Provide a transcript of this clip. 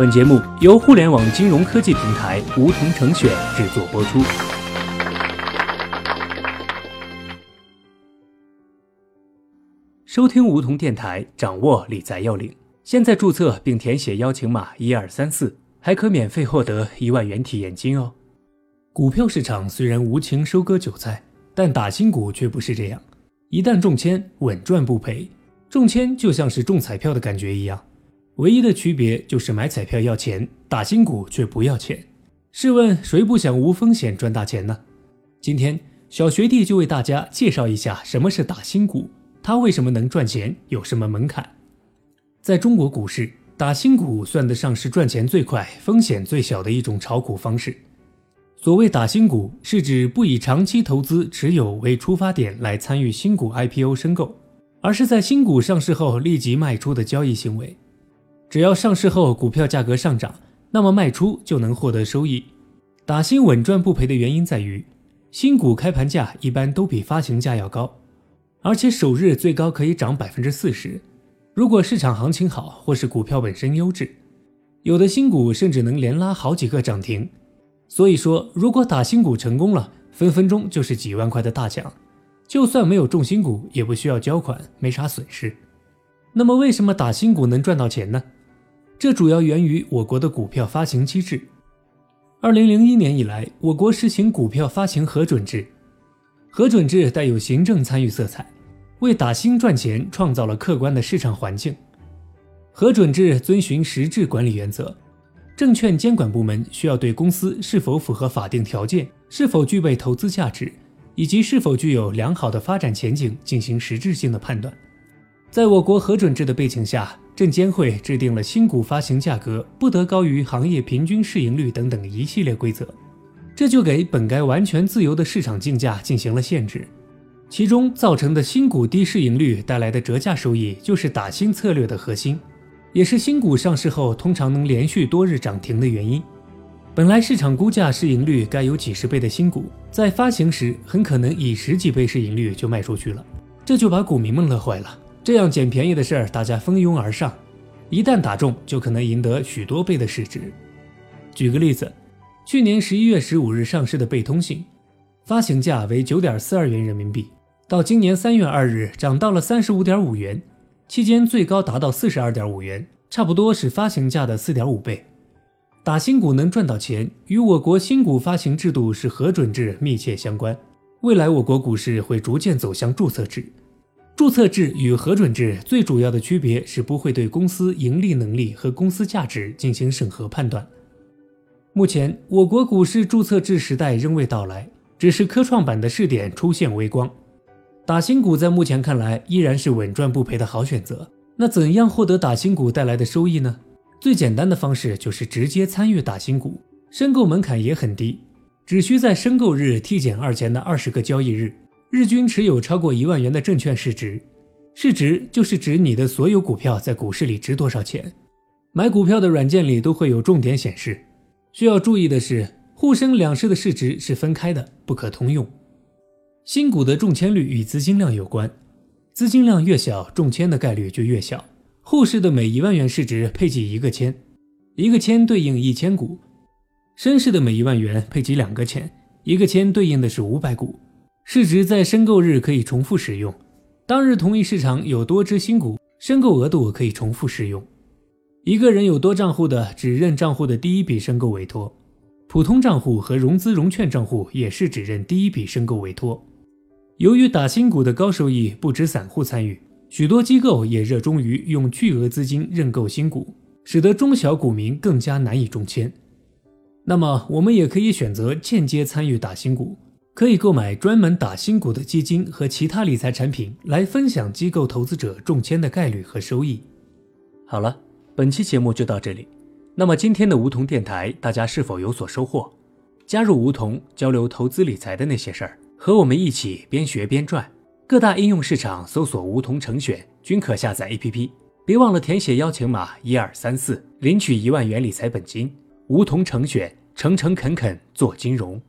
本节目由互联网金融科技平台梧桐城选制作播出。收听梧桐电台，掌握理财要领。现在注册并填写邀请码一二三四，还可免费获得一万元体验金哦。股票市场虽然无情收割韭菜，但打新股却不是这样。一旦中签，稳赚不赔。中签就像是中彩票的感觉一样，唯一的区别就是买彩票要钱，打新股却不要钱。试问谁不想无风险赚大钱呢？今天小学弟就为大家介绍一下什么是打新股，它为什么能赚钱，有什么门槛。在中国股市，打新股算得上是赚钱最快、风险最小的一种炒股方式。所谓打新股，是指不以长期投资持有为出发点来参与新股 IPO 申购。而是在新股上市后立即卖出的交易行为。只要上市后股票价格上涨，那么卖出就能获得收益。打新稳赚不赔的原因在于，新股开盘价一般都比发行价要高，而且首日最高可以涨百分之四十。如果市场行情好，或是股票本身优质，有的新股甚至能连拉好几个涨停。所以说，如果打新股成功了，分分钟就是几万块的大奖。就算没有重新股，也不需要交款，没啥损失。那么，为什么打新股能赚到钱呢？这主要源于我国的股票发行机制。二零零一年以来，我国实行股票发行核准制，核准制带有行政参与色彩，为打新赚钱创造了客观的市场环境。核准制遵循实质管理原则，证券监管部门需要对公司是否符合法定条件，是否具备投资价值。以及是否具有良好的发展前景进行实质性的判断。在我国核准制的背景下，证监会制定了新股发行价格不得高于行业平均市盈率等等一系列规则，这就给本该完全自由的市场竞价进行了限制。其中造成的新股低市盈率带来的折价收益，就是打新策略的核心，也是新股上市后通常能连续多日涨停的原因。本来市场估价市盈率该有几十倍的新股，在发行时很可能以十几倍市盈率就卖出去了，这就把股民们乐坏了。这样捡便宜的事儿，大家蜂拥而上，一旦打中，就可能赢得许多倍的市值。举个例子，去年十一月十五日上市的贝通信，发行价为九点四二元人民币，到今年三月二日涨到了三十五点五元，期间最高达到四十二点五元，差不多是发行价的四点五倍。打新股能赚到钱，与我国新股发行制度是核准制密切相关。未来我国股市会逐渐走向注册制。注册制与核准制最主要的区别是不会对公司盈利能力和公司价值进行审核判断。目前，我国股市注册制时代仍未到来，只是科创板的试点出现微光。打新股在目前看来依然是稳赚不赔的好选择。那怎样获得打新股带来的收益呢？最简单的方式就是直接参与打新股，申购门槛也很低，只需在申购日 T 减二前的二十个交易日，日均持有超过一万元的证券市值，市值就是指你的所有股票在股市里值多少钱。买股票的软件里都会有重点显示。需要注意的是，沪深两市的市值是分开的，不可通用。新股的中签率与资金量有关，资金量越小，中签的概率就越小。沪市的每一万元市值配给一个签，一个签对应一千股；深市的每一万元配给两个签，一个签对应的是五百股。市值在申购日可以重复使用，当日同一市场有多只新股，申购额度可以重复使用。一个人有多账户的，只认账户的第一笔申购委托；普通账户和融资融券账户也是只认第一笔申购委托。由于打新股的高收益，不止散户参与。许多机构也热衷于用巨额资金认购新股，使得中小股民更加难以中签。那么，我们也可以选择间接参与打新股，可以购买专门打新股的基金和其他理财产品，来分享机构投资者中签的概率和收益。好了，本期节目就到这里。那么，今天的梧桐电台，大家是否有所收获？加入梧桐，交流投资理财的那些事儿，和我们一起边学边赚。各大应用市场搜索“梧桐成选”均可下载 APP，别忘了填写邀请码一二三四，领取一万元理财本金。梧桐成选，诚诚恳恳做金融。